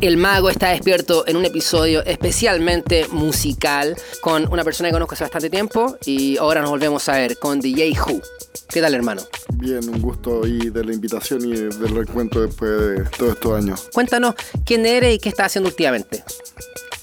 El mago está despierto en un episodio especialmente musical con una persona que conozco hace bastante tiempo y ahora nos volvemos a ver con DJ Who. ¿Qué tal, hermano? Bien, un gusto y de la invitación y del reencuentro después de todos estos años. Cuéntanos quién eres y qué estás haciendo últimamente.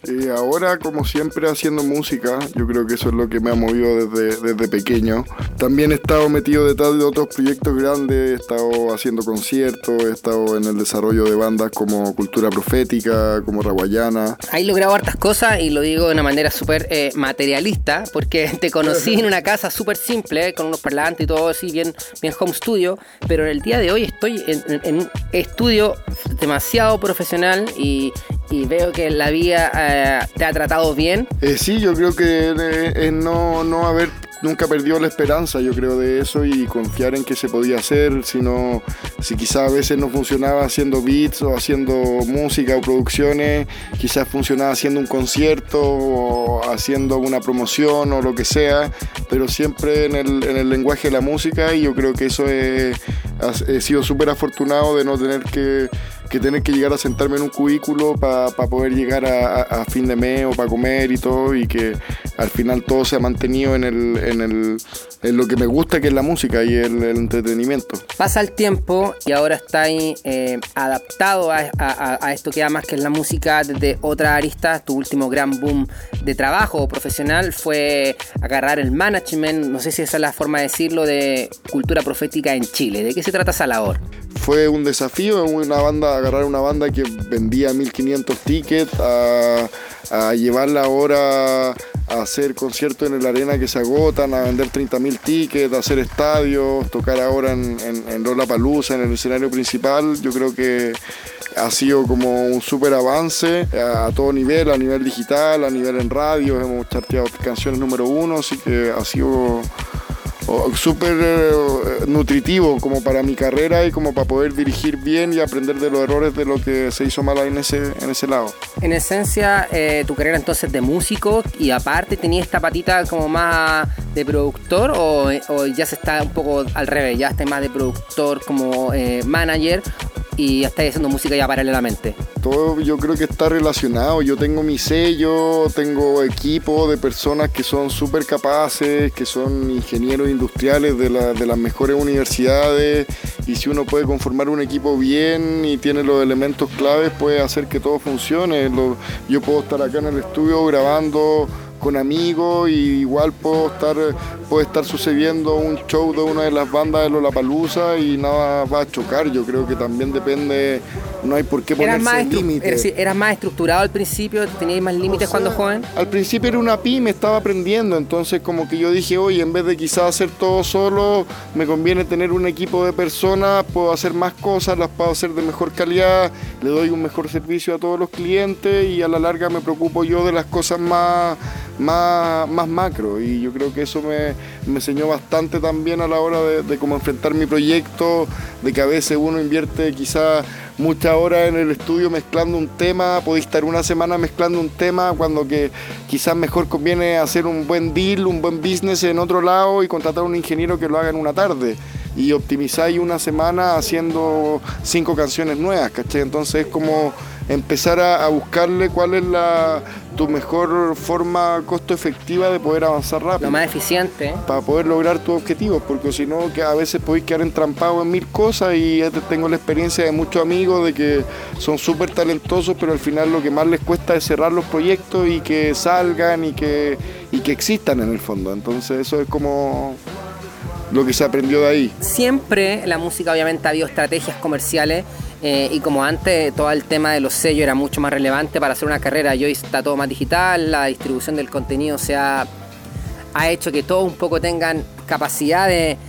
Eh, ahora, como siempre, haciendo música, yo creo que eso es lo que me ha movido desde, desde pequeño. También he estado metido detrás de otros proyectos grandes, he estado haciendo conciertos, he estado en el desarrollo de bandas como Cultura Profética, como Raguayana. Ahí logrado hartas cosas y lo digo de una manera súper eh, materialista, porque te conocí en una casa súper simple, con unos parlantes y todo así, bien, bien home studio, pero en el día de hoy estoy en, un estudio demasiado profesional y, y veo que la vida eh, te ha tratado bien. Eh, sí, yo creo que eh, no, no haber nunca perdió la esperanza, yo creo, de eso y confiar en que se podía hacer, sino si quizás a veces no funcionaba haciendo beats o haciendo música o producciones, quizás funcionaba haciendo un concierto o haciendo una promoción o lo que sea, pero siempre en el, en el lenguaje de la música y yo creo que eso he sido súper afortunado de no tener que que tener que llegar a sentarme en un cubículo para poder llegar a, fin de mes o para comer y todo y que al final todo se ha mantenido en, el, en, el, en lo que me gusta que es la música y el, entretenimiento. Pasa el tiempo y ahora estáis eh, adaptado a, a, esto que amas que es la música desde otra arista. Tu último gran boom de trabajo profesional fue agarrar el management, no sé si esa es la forma de decirlo, de cultura profética en Chile. ¿De qué se trata esa labor? Fue un desafío, una banda, agarrar una banda que vendía 1500 tickets a, llevarla ahora a hacer conciertos en la arena que se agotan, a vender 30.000 tickets, a hacer estadios, tocar ahora en, en, en Palusa, en el escenario principal. Yo creo que ha sido como un súper avance a, todo nivel, a nivel digital, a nivel en radio. Hemos charteado canciones número uno, así que ha sido súper eh, nutritivo como para mi carrera y como para poder dirigir bien y aprender de los errores de lo que se hizo mal en ese, en ese lado. En esencia, eh, tu carrera entonces de músico y aparte tenía esta patita como más de productor o, ya se está un poco al revés, ya estás más de productor como eh, manager y estáis haciendo música ya paralelamente? Todo yo creo que está relacionado. Yo tengo mi sello, tengo equipo de personas que son súper capaces, que son ingenieros industriales de, de las mejores universidades y si uno puede conformar un equipo bien y tiene los elementos claves puede hacer que todo funcione. yo puedo estar acá en el estudio grabando con amigos y igual puedo estar, puede estar sucediendo un show de una de las bandas de Lollapalooza y nada va a chocar. Yo creo que también depende, no hay por qué ponerse límites. ¿Eras más estructurado al principio? ¿Tenías más límites cuando joven? Al principio era una pyme, estaba aprendiendo, entonces como que yo dije, oye, en vez de quizás hacer todo solo, me conviene tener un equipo de personas, puedo hacer más cosas, las puedo hacer de mejor calidad, le doy un mejor servicio a todos los clientes y a la larga me preocupo yo de las cosas más más, más macro y yo creo que eso me, enseñó bastante también a la hora de, cómo enfrentar mi proyecto, de que a veces uno invierte quizás muchas horas en el estudio mezclando un tema, podéis estar una semana mezclando un tema cuando que quizás mejor conviene hacer un buen deal, un buen business en otro lado y contratar a un ingeniero que lo haga en una tarde y optimizáis una semana haciendo cinco canciones nuevas, ¿cachai? Entonces es como empezar a, buscarle cuál es la, tu mejor forma costo efectiva de poder avanzar rápido. Lo más eficiente. Para poder lograr tus objetivos, porque si no, que a veces podéis quedar entrampados en mil cosas y tengo la experiencia de muchos amigos de que son súper talentosos, pero al final lo que más les cuesta es cerrar los proyectos y que salgan y que, y que existan en el fondo. Entonces eso es como lo que se aprendió de ahí. Siempre la música obviamente ha habido estrategias comerciales eh, y como antes todo el tema de los sellos era mucho más relevante para hacer una carrera, y hoy está todo más digital, la distribución del contenido se ha, ha hecho que todos un poco tengan capacidad de,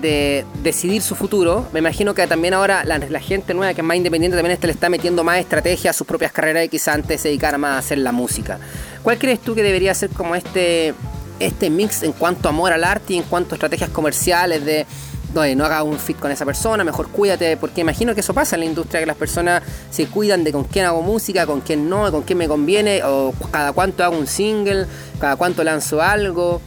de decidir su futuro. Me imagino que también ahora la, gente nueva que es más independiente también le está metiendo más estrategia a sus propias carreras y quizás antes se dedicara más a hacer la música. ¿Cuál crees tú que debería ser como este este mix en cuanto a amor al arte y en cuanto a estrategias comerciales de no, no haga un fit con esa persona, mejor cuídate, porque imagino que eso pasa en la industria, que las personas se cuidan de con quién hago música, con quién no, con quién me conviene, o cada cuánto hago un single, cada cuánto lanzo algo.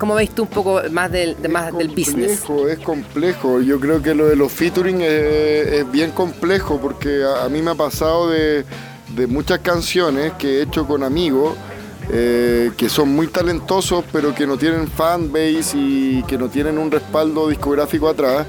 ¿Cómo veis tú un poco más del, más del business? Es complejo, yo creo que lo de los featuring es, bien complejo porque a, mí me ha pasado de, muchas canciones que he hecho con amigos eh, que son muy talentosos pero que no tienen fanbase y que no tienen un respaldo discográfico atrás.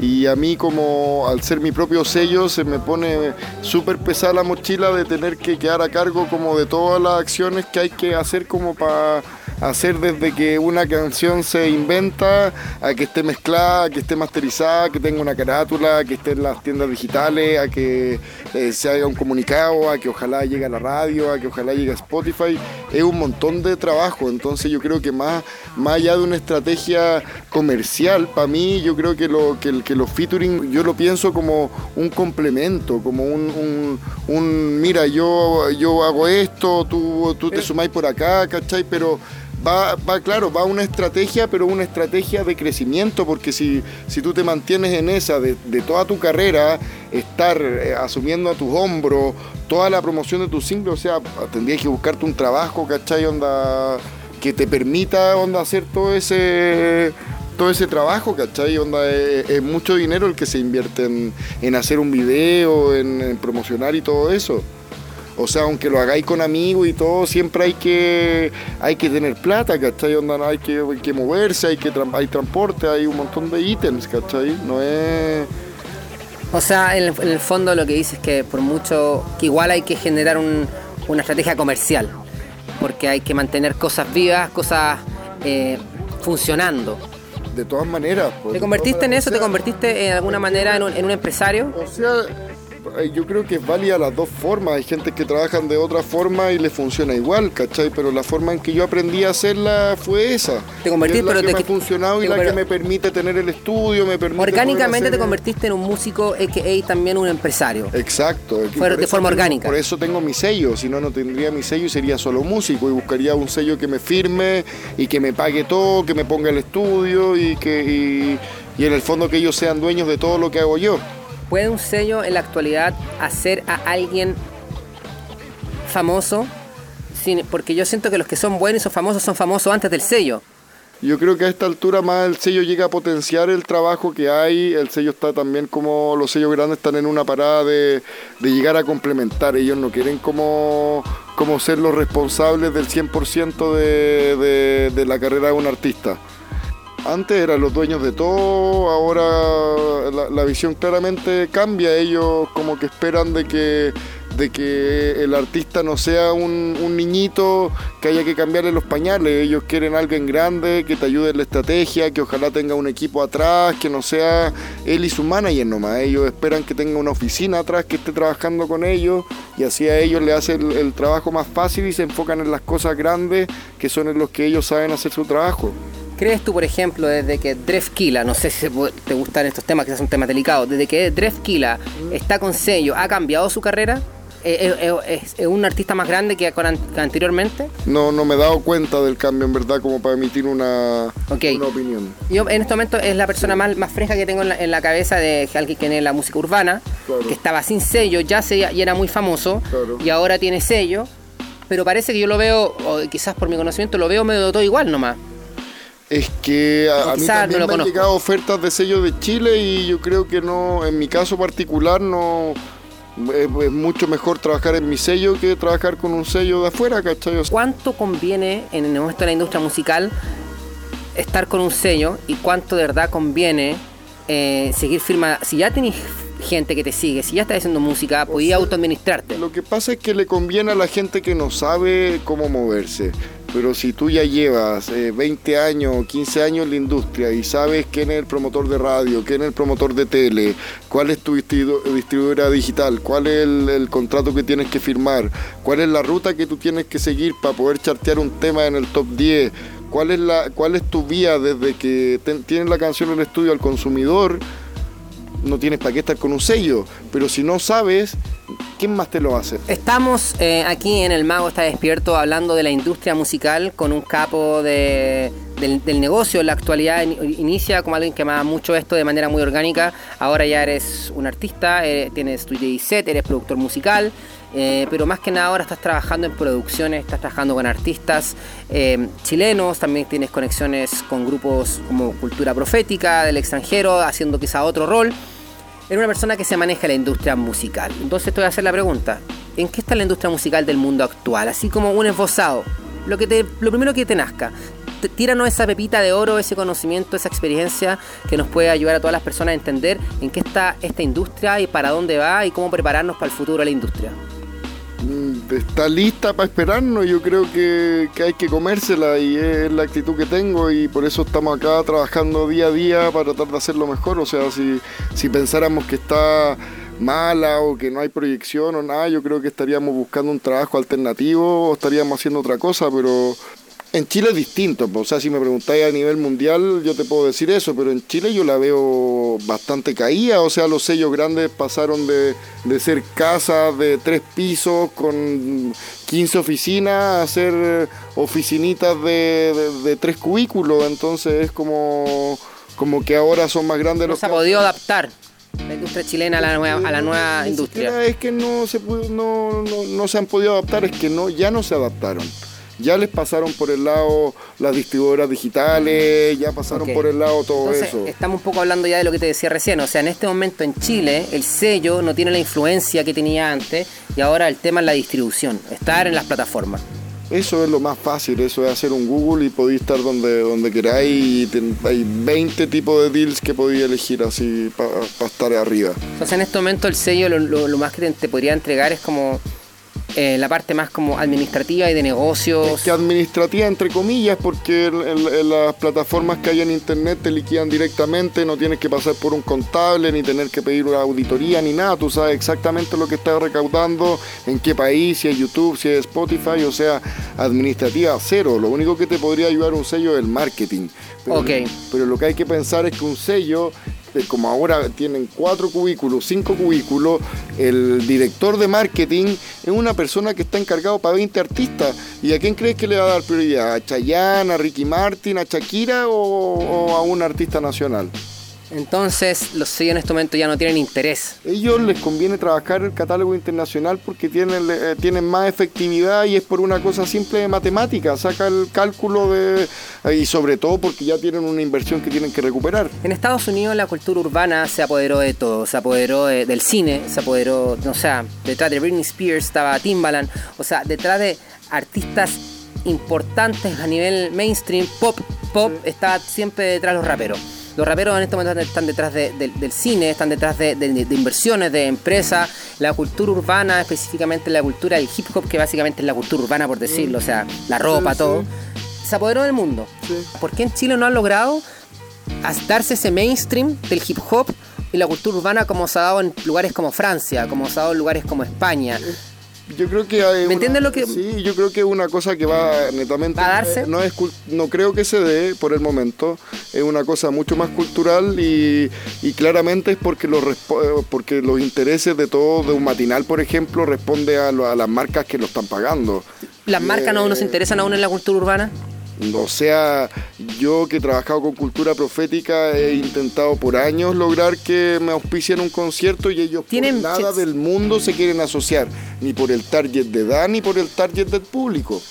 Y a mí como al ser mi propio sello se me pone súper pesada la mochila de tener que quedar a cargo como de todas las acciones que hay que hacer como para hacer desde que una canción se inventa a que esté mezclada, a que esté masterizada, que tenga una carátula, que esté en las tiendas digitales, a que eh, se haga un comunicado, a que ojalá llegue a la radio, a que ojalá llegue a Spotify. Es un montón de trabajo, entonces yo creo que más, más allá de una estrategia comercial, para mí yo creo que, lo, que, que los featuring yo lo pienso como un complemento, como un, un, mira, yo, yo hago esto, tú, tú te sumáis por acá, ¿cachai? Pero va, va, claro, va una estrategia, pero una estrategia de crecimiento, porque si, si tú te mantienes en esa de, toda tu carrera, estar eh, asumiendo a tus hombros toda la promoción de tus singles, o sea, tendrías que buscarte un trabajo, ¿cachai? Onda, que te permita onda, hacer todo ese todo ese trabajo, ¿cachai? Onda, es, mucho dinero el que se invierte en, hacer un video, en promocionar y todo eso. O sea, aunque lo hagáis con amigos y todo, siempre hay que hay que tener plata, ¿cachai? Onda, hay, que, hay que moverse, hay que hay transporte, hay un montón de ítems, ¿cachai? No es... O sea, en el, fondo lo que dices es que por mucho, que igual hay que generar una estrategia comercial, porque hay que mantener cosas vivas, cosas eh, funcionando. De todas maneras. Pues, ¿Te convertiste en eso? ¿Te convertiste en alguna manera en un, en un empresario? O sea, yo creo que es válida las dos formas. Hay gente que trabajan de otra forma y les funciona igual, ¿cachai? Pero la forma en que yo aprendí a hacerla fue esa. Te convertiste, pero que me ha funcionado y la que me permite tener el estudio, me permite. Orgánicamente te convertiste en un músico, a.k.a. también un empresario. Exacto. Fue de forma orgánica. Por eso tengo mi sello, si no, no tendría mi sello y sería solo músico y buscaría un sello que me firme y que me pague todo, que me ponga el estudio y que. y en el fondo que ellos sean dueños de todo lo que hago yo. ¿Puede un sello en la actualidad hacer a alguien famoso? porque yo siento que los que son buenos son famosos son famosos antes del sello. Yo creo que a esta altura más el sello llega a potenciar el trabajo que hay. El sello está también como los sellos grandes están en una parada de, llegar a complementar. Ellos no quieren como, ser los responsables del 100% de, de la carrera de un artista. Antes eran los dueños de todo, ahora la, visión claramente cambia. Ellos como que esperan de que, de que el artista no sea un, niñito que haya que cambiarle los pañales. Ellos quieren alguien grande que te ayude en la estrategia, que ojalá tenga un equipo atrás, que no sea él y su manager nomás. Ellos esperan que tenga una oficina atrás que esté trabajando con ellos y así a ellos le hace el, el trabajo más fácil y se enfocan en las cosas grandes que son en los que ellos saben hacer su trabajo. ¿Crees tú, por ejemplo, desde que Drefkila, no sé si te gustan estos temas, que son temas delicados, desde que Drefkila está con sello, ¿ha cambiado su carrera? ¿Es, es, un artista más grande que, anteriormente? No, no me he dado cuenta del cambio, en verdad, como para emitir una, una opinión. Yo en este momento es la persona más, más fresca que tengo en la, cabeza de alguien que en la música urbana, que estaba sin sello, ya se, y era muy famoso, y ahora tiene sello, pero parece que yo lo veo, o quizás por mi conocimiento, lo veo medio todo igual nomás. Es que a, mí también me han llegado ofertas de sello de Chile y yo creo que no, en mi caso particular no es, mucho mejor trabajar en mi sello que trabajar con un sello de afuera, ¿cachai? ¿Cuánto conviene en el momento de la industria musical estar con un sello y cuánto de verdad conviene eh, seguir firma? Si ya tenéis gente que te sigue, si ya estás haciendo música, podías autoadministrarte. Lo que pasa es que le conviene a la gente que no sabe cómo moverse. Pero si tú ya llevas 20 eh, años o 15 años en la industria y sabes quién es el promotor de radio, quién es el promotor de tele, cuál es tu distribuidora digital, cuál es el, contrato que tienes que firmar, cuál es la ruta que tú tienes que seguir para poder chartear un tema en el top 10, cuál es, la, cuál es tu vía desde que tienes la canción en el estudio al consumidor, no tienes para qué estar con un sello. Pero si no sabes, ¿Quién más te lo hace? Estamos eh, aquí en El Mago está despierto hablando de la industria musical con un capo de, del, negocio en la actualidad. Inicia como alguien que amaba mucho esto de manera muy orgánica. Ahora ya eres un artista, eh, tienes tu DJ set, eres productor musical. Eh, pero más que nada ahora estás trabajando en producciones, estás trabajando con artistas chilenos, también tienes conexiones con grupos como Cultura Profética del extranjero, haciendo quizá otro rol. Eres una persona que se maneja la industria musical. Entonces te voy a hacer la pregunta, ¿en qué está la industria musical del mundo actual? Así como un esbozado, lo, que te, lo primero que te nazca. Tíranos esa pepita de oro, ese conocimiento, esa experiencia que nos puede ayudar a todas las personas a entender en qué está esta industria y para dónde va y cómo prepararnos para el futuro de la industria. Mm, está lista para esperarnos. Yo creo que, hay que comérsela y es la actitud que tengo y por eso estamos acá trabajando día a día para tratar de hacerlo mejor. O sea, si, si pensáramos que está mala o que no hay proyección o nada, yo creo que estaríamos buscando un trabajo alternativo o estaríamos haciendo otra cosa, pero en Chile es distinto, o sea, si me preguntáis a nivel mundial, yo te puedo decir eso, pero en Chile yo la veo bastante caída, o sea, los sellos grandes pasaron de, ser casas de tres pisos con 15 oficinas a ser oficinitas de, tres cubículos, entonces es como, como que ahora son más grandes no los... se ha podido adaptar la industria chilena a la nueva, a la nueva industria. Es que no se, no, no, no se han podido adaptar, es que no, ya no se adaptaron ya les pasaron por el lado las distribuidoras digitales, ya pasaron por el lado todo eso. Estamos un poco hablando ya de lo que te decía recién, o sea, en este momento en Chile el sello no tiene la influencia que tenía antes y ahora el tema es la distribución, estar en las plataformas. Eso es lo más fácil, eso es hacer un Google y podéis estar donde, donde queráis. hay 20 tipos de deals que podéis elegir así para estar arriba. Entonces en este momento el sello lo, lo más que te podría entregar es como eh, la parte más como administrativa y de negocios. que administrativa entre comillas, porque las plataformas que hay en internet te liquidan directamente, no tienes que pasar por un contable, ni tener que pedir una auditoría, ni nada. Tú sabes exactamente lo que estás recaudando, en qué país, si es YouTube, si es Spotify, o sea, administrativa cero. Lo único que te podría ayudar un sello es el marketing. Pero, pero lo que hay que pensar es que un sello como ahora tienen cuatro cubículos, cinco cubículos, el director de marketing es una persona que está encargado para 20 artistas. ¿Y a quién crees que le va a dar prioridad? ¿A Chayanne, a Ricky Martin, a Shakira o a un artista nacional? Entonces, los sellos en este momento ya no tienen interés. Ellos les conviene trabajar el catálogo internacional porque tienen, eh, tienen más efectividad y es por una cosa simple de matemática. Saca el cálculo de. Eh, y sobre todo porque ya tienen una inversión que tienen que recuperar. En Estados Unidos, la cultura urbana se apoderó de todo. Se apoderó del cine, se apoderó. O sea, detrás de Britney Spears estaba Timbaland. O sea, detrás de artistas importantes a nivel mainstream, pop, pop, estaba siempre detrás de los raperos. Los raperos en este momento están detrás del cine, están detrás de, inversiones, de empresas, la cultura urbana, específicamente la cultura del hip hop, que básicamente es la cultura urbana, por decirlo, o sea, la ropa, todo, se apoderó del mundo. ¿Por qué en Chile no han logrado darse ese mainstream del hip hop y la cultura urbana como se ha dado en lugares como Francia, como se ha dado en lugares como España? Yo creo que hay ¿Me entiendes lo que.? Sí, yo creo que es una cosa que va netamente. ¿Va a darse? No, es, no creo que se dé por el momento. Es una cosa mucho más cultural y, claramente es porque los, porque los intereses de todo, de un matinal, por ejemplo, responde a, las marcas que lo están pagando. ¿Las marcas no nos interesan aún en la cultura urbana? O sea, yo que he trabajado con cultura profética he intentado por años lograr que me auspicien un concierto y ellos por nada del mundo se quieren asociar, ni por el target de edad ni por el target del público.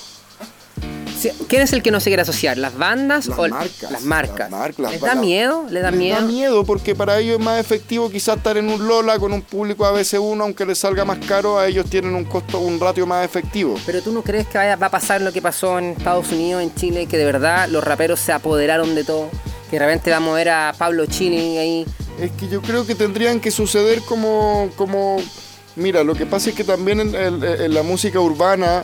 ¿Quién es el que no se quiere asociar? ¿Las bandas o marcas, las marcas? Las ¿Les da miedo? ¿Les da miedo? da miedo porque para ellos es más efectivo quizás estar en un Lola con un público ABC1, aunque les salga más caro, a ellos tienen un costo, un ratio más efectivo. Pero tú no crees que vaya, va a pasar lo que pasó en Estados Unidos, en Chile, que de verdad los raperos se apoderaron de todo, que de repente vamos a ver a Pablo Chile ahí. Es que yo creo que tendrían que suceder como, como Mira, lo que pasa es que también en, la música urbana,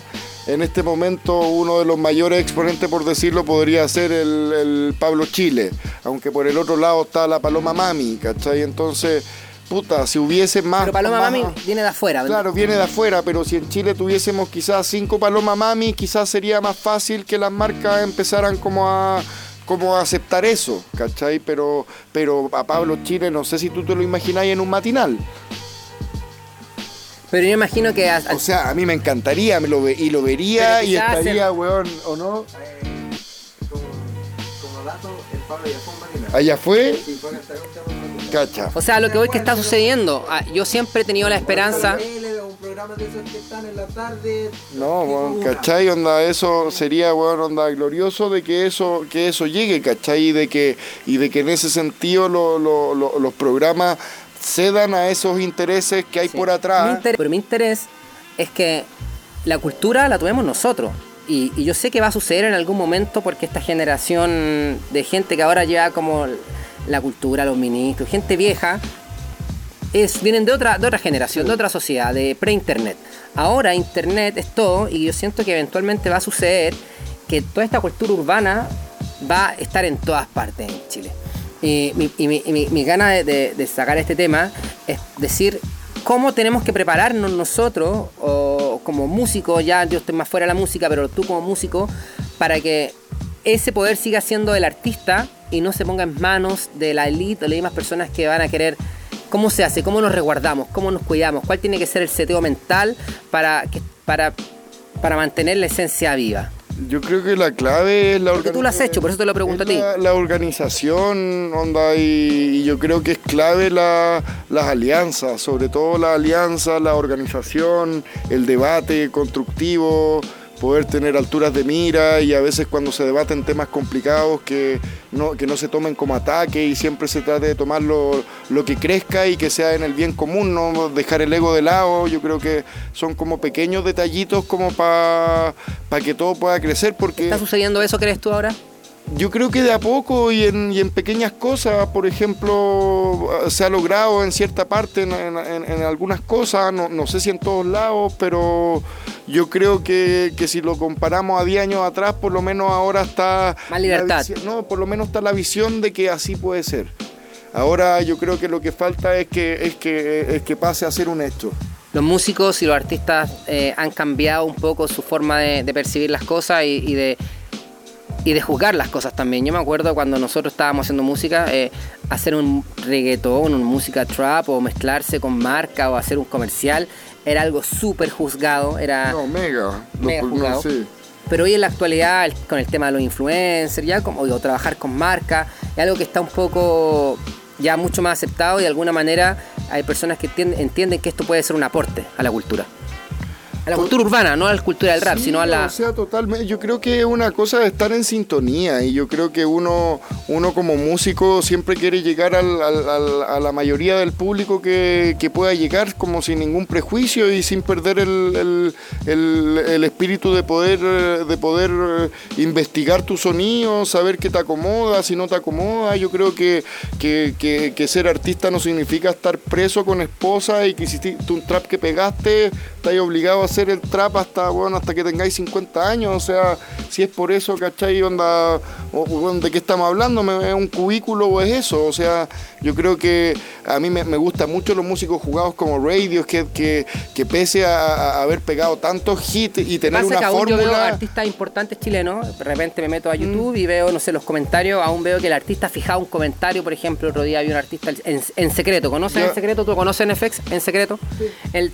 en este momento, uno de los mayores exponentes, por decirlo, podría ser el, Pablo Chile, aunque por el otro lado está la Paloma Mami, ¿cachai? Entonces, puta, si hubiese más... Pero Paloma Mami viene de afuera. Claro, viene de afuera, pero si en Chile tuviésemos quizás cinco Paloma Mami, quizás sería más fácil que las marcas empezaran como a como aceptar eso, ¿cachai? Pero, pero a Pablo Chile no sé si tú te lo imagináis en un matinal. Pero yo imagino que... o sea, a mí me encantaría, me lo ve, y lo vería y estaría, weón, ¿o no? como, dato, el Pablo ya fue ¿Allá fue? Sí, fue Cacha. O sea, lo que voy que está sucediendo. Ah, yo siempre he tenido la esperanza. No, bueno, ¿cachai? Onda, eso sería, bueno, onda, glorioso de que eso, que eso llegue, ¿cachai? Y de que, y de que en ese sentido los programas cedan a esos intereses que hay por atrás. pero mi interés es que la cultura la tuvimos nosotros. Y, y, yo sé que va a suceder en algún momento porque esta generación de gente que ahora lleva como la cultura, los ministros, gente vieja, es, vienen de otra, de otra generación, de otra sociedad, de pre-internet. Ahora internet es todo y yo siento que eventualmente va a suceder que toda esta cultura urbana va a estar en todas partes en Chile. Y mi, y mi, gana de, sacar este tema es decir cómo tenemos que prepararnos nosotros, como músicos, ya yo estoy más fuera de la música, pero tú como músico, para que ese poder siga siendo del artista y no se ponga en manos de la élite o las mismas personas que van a querer cómo se hace, cómo nos resguardamos, cómo nos cuidamos, cuál tiene que ser el seteo mental para mantener la esencia viva. Yo creo que la clave es la organización. tú lo has hecho, por eso te lo pregunto a ti. La, organización, onda, y, yo creo que es clave la, las alianzas, sobre todo la alianza, la organización, el debate constructivo, poder tener alturas de mira y a veces cuando se debaten temas complicados que no, que no se tomen como ataque y siempre se trate de tomar lo, que crezca y que sea en el bien común, no dejar el ego de lado. Yo creo que son como pequeños detallitos como para que todo pueda crecer. Porque... ¿Está sucediendo eso, crees tú ahora? Yo creo que de a poco y en, y en pequeñas cosas, por ejemplo, se ha logrado en cierta parte, en, algunas cosas, no, no, sé si en todos lados, pero yo creo que, que, si lo comparamos a 10 años atrás, por lo menos ahora está... Más libertad. no, por lo menos está la visión de que así puede ser. Ahora yo creo que lo que falta es que, es que, es que pase a ser un hecho. Los músicos y los artistas eh, han cambiado un poco su forma de, percibir las cosas y de y de juzgar las cosas también. Yo me acuerdo cuando nosotros estábamos haciendo música, eh, hacer un reggaetón, una música trap o mezclarse con marca o hacer un comercial era algo súper juzgado. Era no, mega. mega juzgado. Pero hoy en la actualidad, con el tema de los influencers, ya como o trabajar con marca, es algo que está un poco ya mucho más aceptado y de alguna manera hay personas que entienden que esto puede ser un aporte a la cultura. A la cultura urbana, no a la cultura del rap, sino a la. O sea, totalmente. Yo creo que es una cosa de estar en sintonía y yo creo que uno, uno como músico siempre quiere llegar al, a la mayoría del público que, que, pueda llegar como sin ningún prejuicio y sin perder el, el, el, espíritu de poder, de poder eh, investigar tu sonido, saber qué te acomoda, si no te acomoda. Yo creo que, que, que, que ser artista no significa estar preso con esposa y que hiciste un trap que pegaste, estás obligado a hacer el trap hasta, bueno, hasta que tengáis 50 años, o sea, si es por eso, ¿cachai? Onda, ¿de qué estamos hablando? ¿Es un cubículo o es eso? O sea, yo creo que a mí me, me gustan mucho los músicos jugados como Radio, que, que, que pese a, haber pegado tantos hits y tener una fórmula... Yo veo artistas importantes chilenos, de repente me meto a mm. YouTube y veo, no sé, los comentarios, aún veo que el artista fijaba un comentario, por ejemplo, otro día había un artista en, secreto, ¿conoces en secreto? ¿Tú conoces NFX en secreto? El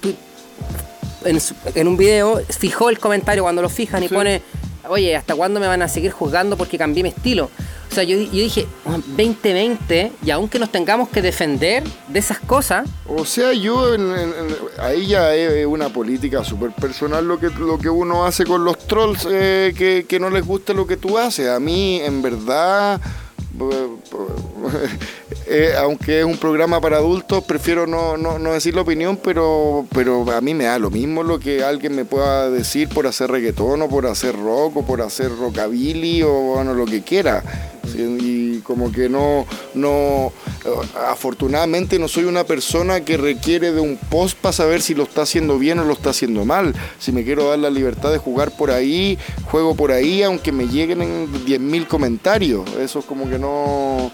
en, un video fijó el comentario cuando lo fijan y pone, oye, ¿hasta cuándo me van a seguir juzgando porque cambié mi estilo? O sea, yo, dije, 2020, y aunque nos tengamos que defender de esas cosas. O sea, yo, ahí ya es una política súper personal lo que, lo que uno hace con los trolls eh, que, que no les gusta lo que tú haces. A mí, en verdad eh, aunque es un programa para adultos, prefiero no, decir la opinión, pero, pero a mí me da lo mismo lo que alguien me pueda decir por hacer reggaetón o por hacer rock o por hacer rockabilly o bueno, lo que quiera. Y como que no, no, afortunadamente no soy una persona que requiere de un post para saber si lo está haciendo bien o lo está haciendo mal. Si me quiero dar la libertad de jugar por ahí, juego por ahí, aunque me lleguen 10.000 comentarios. Eso es como que no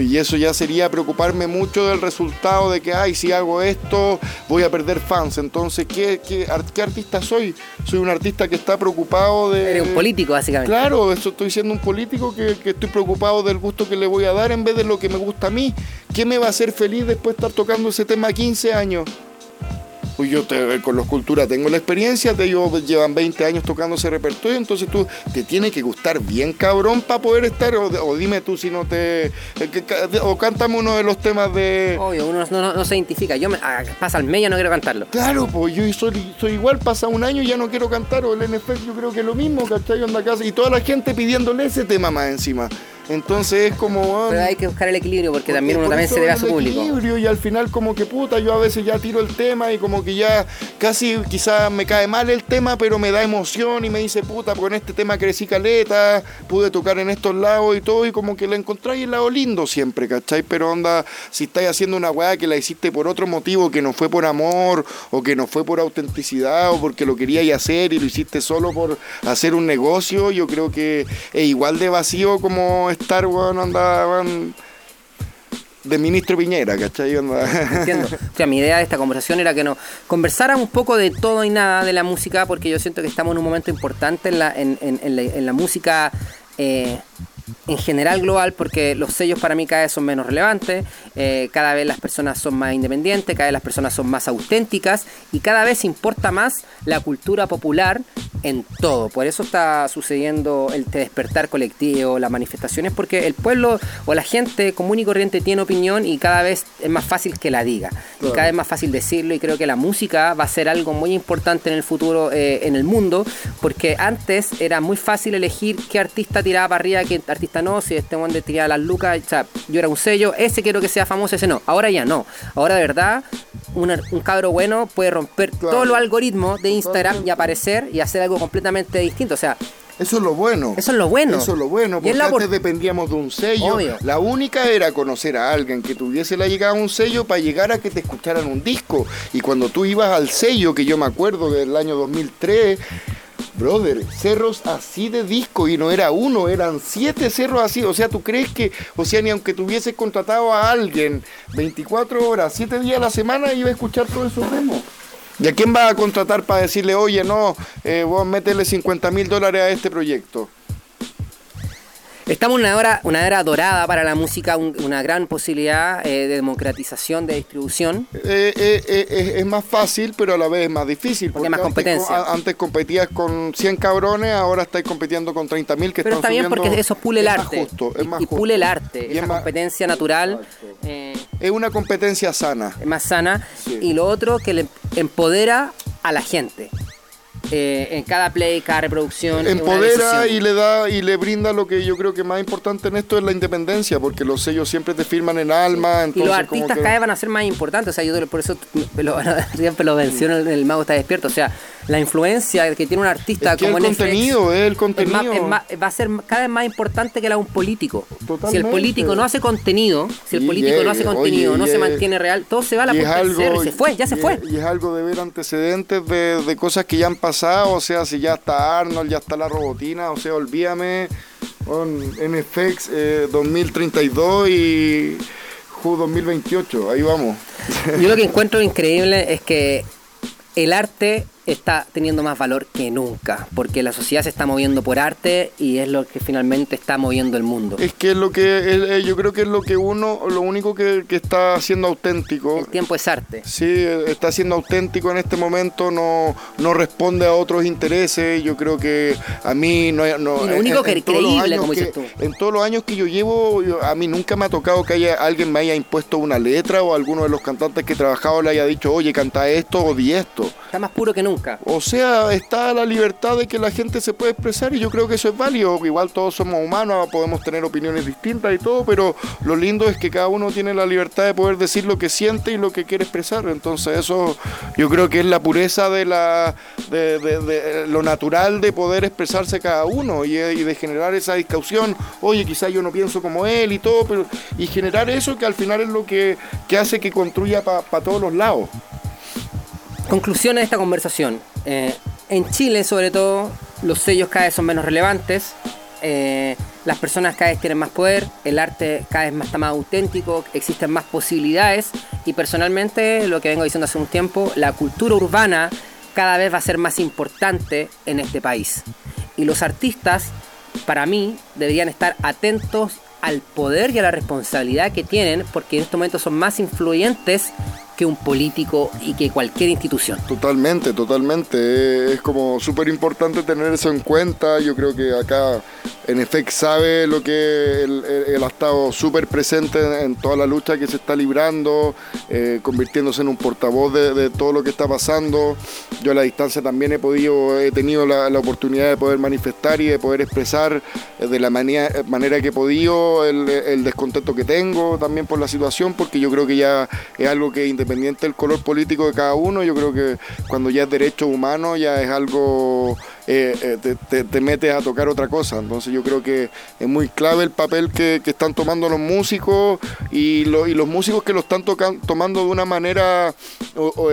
y eso ya sería preocuparme mucho del resultado de que, ay, si hago esto, voy a perder fans. Entonces, ¿qué, qué, artista soy? Soy un artista que está preocupado de... Eres un político, básicamente. Claro, eso estoy siendo un político que, que, estoy preocupado del gusto que le voy a dar en vez de lo que me gusta a mí. ¿Qué me va a hacer feliz después de estar tocando ese tema 15 años? Pues yo te, con los culturas tengo la experiencia, de ellos llevan 20 años tocando ese repertorio, entonces tú te tiene que gustar bien cabrón para poder estar, o, dime tú si no te... Eh, o cántame uno de los temas de... Obvio, uno no, se identifica, yo me, ah, pasa el mes ya no quiero cantarlo. Claro, pues yo soy, soy igual, pasa un año y ya no quiero cantar, o el NF yo creo que es lo mismo, ¿cachai? Onda casa, y toda la gente pidiéndole ese tema más encima. Entonces es como. Pero hay que buscar el equilibrio porque, también uno también se debe a su público. equilibrio y al final, como que puta, yo a veces ya tiro el tema y como que ya casi quizás me cae mal el tema, pero me da emoción y me dice puta, con este tema crecí caleta, pude tocar en estos lados y todo, y como que la encontráis el lado lindo siempre, ¿cachai? Pero onda, si estáis haciendo una weá que la hiciste por otro motivo, que no fue por amor, o que no fue por autenticidad, o porque lo queríais hacer y lo hiciste solo por hacer un negocio, yo creo que es igual de vacío como estar, weón, andaban de ministro Piñera, ¿cachai? Entiendo. O sea, mi idea de esta conversación era que nos conversáramos un poco de todo y nada de la música, porque yo siento que estamos en un momento importante en la, música eh, en general global porque los sellos para mí cada vez son menos relevantes, eh, cada vez las personas son más independientes, cada vez las personas son más auténticas y cada vez importa más la cultura popular en todo. Por eso está sucediendo el despertar colectivo, las manifestaciones, porque el pueblo o la gente común y corriente tiene opinión y cada vez es más fácil que la diga. Y cada vez más fácil decirlo y creo que la música va a ser algo muy importante en el futuro eh, en el mundo, porque antes era muy fácil elegir qué artista tiraba para arriba, qué artista no, si este one tiraba las lucas, o sea, yo era un sello, ese quiero que sea famoso, ese no. Ahora ya no. Ahora de verdad, un cabro bueno puede romper todos los algoritmos de Instagram y aparecer y hacer algo completamente distinto. O sea, eso es lo bueno. Eso es lo bueno. Eso es lo bueno, porque antes dependíamos de un sello. La única era conocer a alguien que tuviese la llegada a un sello para llegar a que te escucharan un disco. Y cuando tú ibas al sello, que yo me acuerdo del año 2003, Brother, cerros así de disco y no era uno, eran siete cerros así. O sea, ¿tú crees que, o sea, ni aunque tuvieses contratado a alguien 24 horas, 7 días a la semana, iba a escuchar todos esos demos? ¿Y a quién va a contratar para decirle, oye, no, eh, vos métele 50 mil dólares a este proyecto? Estamos en una era, una era dorada para la música, una gran posibilidad eh, de democratización, de distribución. Eh, eh, es más fácil, pero a la vez es más difícil. Porque, hay más competencia. Antes, competías con 100 cabrones, ahora estáis compitiendo con 30 mil que pero está bien porque eso pule el arte. justo, es más y, pule el arte, esa competencia natural. es una competencia sana. Es más sana. Y lo otro que le empodera a la gente. Eh, en cada play, cada reproducción. Empodera y le da y le brinda lo que yo creo que más importante en esto es la independencia, porque los sellos siempre te firman en alma. y los artistas cada vez van a ser más importantes. O sea, yo por eso siempre lo menciono el mago está despierto. O sea, la influencia que tiene un artista es como el contenido, es el contenido. va a ser cada vez más importante que la un político. Si el político no hace contenido, si el político no hace contenido, no se mantiene real, todo se va a la y se fue, ya se fue. y es algo de ver antecedentes de, de cosas que ya han pasado, o sea, si ya está Arnold, ya está la robotina, o sea, olvídame con NFX 2032 y Ju 2028, ahí vamos. Yo lo que encuentro increíble es que el arte está teniendo más valor que nunca, porque la sociedad se está moviendo por arte y es lo que finalmente está moviendo el mundo. Es que es lo que eh, yo creo que es lo que uno, lo único que, está haciendo auténtico. El tiempo es arte. Sí, está siendo auténtico en este momento, no, no responde a otros intereses. Yo creo que a mí no, no y lo único que es creíble, como dices tú. En todos los años que yo llevo, a mí nunca me ha tocado que haya alguien me haya impuesto una letra o alguno de los cantantes que he trabajado le haya dicho, oye, canta esto o di esto. Está más puro que nunca. O sea, está la libertad de que la gente se puede expresar y yo creo que eso es válido. Igual todos somos humanos, podemos tener opiniones distintas y todo, pero lo lindo es que cada uno tiene la libertad de poder decir lo que siente y lo que quiere expresar. Entonces eso yo creo que es la pureza de, la, de, lo natural de poder expresarse cada uno y, de generar esa discusión. Oye, quizás yo no pienso como él y todo, pero y generar eso que al final es lo que, hace que construya para todos los lados. Conclusiones de esta conversación. Eh, en Chile, sobre todo, los sellos cada vez son menos relevantes. Eh, las personas cada vez tienen más poder, el arte cada vez más, está más auténtico, existen más posibilidades y personalmente, lo que vengo diciendo hace un tiempo, la cultura urbana cada vez va a ser más importante en este país. Y los artistas, para mí, deberían estar atentos al poder y a la responsabilidad que tienen, porque en estos momentos son más influyentes que un político y que cualquier institución. Totalmente, totalmente. Es como súper importante tener eso en cuenta. Yo creo que acá en efecto sabe lo que él, ha estado súper presente en, toda la lucha que se está librando, eh, convirtiéndose en un portavoz de, todo lo que está pasando. Yo a la distancia también he podido, he tenido la, oportunidad de poder manifestar y de poder expresar eh, de la manera, manera que he podido el, descontento que tengo también por la situación, porque yo creo que ya es algo que independiente del color político de cada uno, yo creo que cuando ya es derecho humano ya es algo eh, eh, te, metes a tocar otra cosa. Entonces yo creo que es muy clave el papel que, están tomando los músicos y, los músicos que lo están tomando de una manera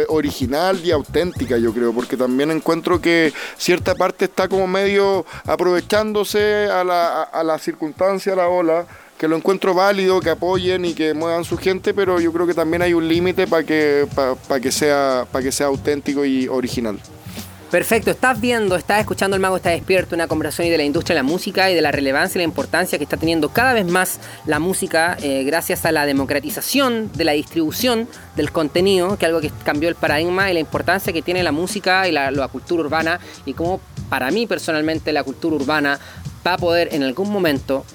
original y auténtica, yo creo, porque también encuentro que cierta parte está como medio aprovechándose a la, a la circunstancia, a la ola que lo encuentro válido, que apoyen y que muevan su gente, pero yo creo que también hay un límite para que, que, sea, que sea auténtico y original. Perfecto, estás viendo, estás escuchando El Mago está despierto, una conversación de la industria de la música y de la relevancia y la importancia que está teniendo cada vez más la música eh, gracias a la democratización de la distribución del contenido, que es algo que cambió el paradigma y la importancia que tiene la música y la, la cultura urbana y cómo para mí personalmente la cultura urbana va a poder en algún momento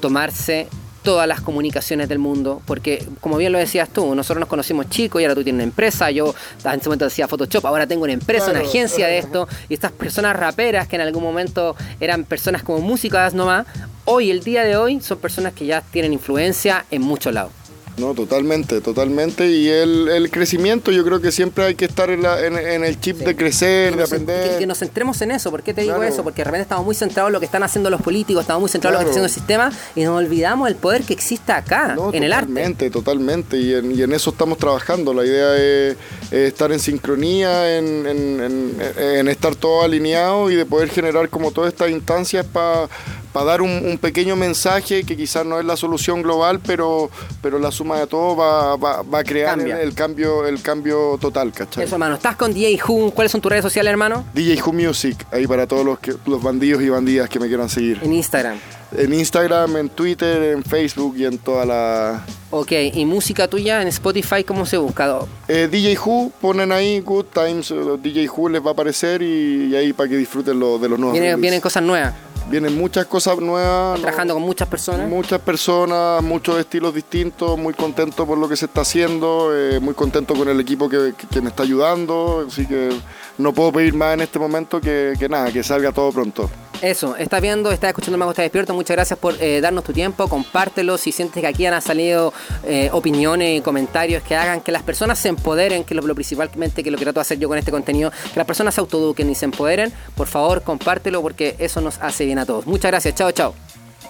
tomarse todas las comunicaciones del mundo, porque como bien lo decías tú, nosotros nos conocimos chicos y ahora tú tienes una empresa, yo en ese momento decía Photoshop, ahora tengo una empresa, una agencia de esto, y estas personas raperas que en algún momento eran personas como músicas nomás, hoy, el día de hoy, son personas que ya tienen influencia en muchos lados. No, totalmente, totalmente. Y el, crecimiento, yo creo que siempre hay que estar en, el chip de crecer, de aprender. Que, nos centremos en eso. ¿Por qué te digo eso? Porque de repente estamos muy centrados en lo que están haciendo los políticos, estamos muy centrados en lo que está haciendo el sistema y nos olvidamos del poder que existe acá, en el arte. Totalmente, totalmente. Y en, eso estamos trabajando. La idea es, estar en sincronía, en, estar todo alineado y de poder generar como todas estas instancias para para dar un, pequeño mensaje que quizás no es la solución global, pero, pero la suma de todo va, va, a crear el, cambio, el cambio total, ¿cachai? Eso, hermano. ¿Estás con DJ Who? ¿Cuáles son tus redes sociales, hermano? DJ Who Music, ahí para todos los, que, los bandidos y bandidas que me quieran seguir. En Instagram. En Instagram, en Twitter, en Facebook y en toda la... Ok, ¿y música tuya en Spotify cómo se busca? Eh, DJ Who, ponen ahí Good Times, DJ Who les va a aparecer y, ahí para que disfruten lo, de los nuevos. vienen cosas nuevas vienen muchas cosas nuevas. Trabajando con muchas personas. Muchas personas, muchos estilos distintos, muy contento por lo que se está haciendo, eh, muy contento con el equipo que, me está ayudando, así que no puedo pedir más en este momento que, que nada, que salga todo pronto. Eso, estás viendo, estás escuchando Mago Está Despierto. Muchas gracias por eh, darnos tu tiempo. Compártelo si sientes que aquí han salido eh, opiniones y comentarios que hagan que las personas se empoderen, que lo, lo, principalmente que lo que trato de hacer yo con este contenido, que las personas se autoduquen y se empoderen. Por favor, compártelo porque eso nos hace bien a todos. Muchas gracias. Chao, chao.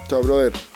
Chao, brother.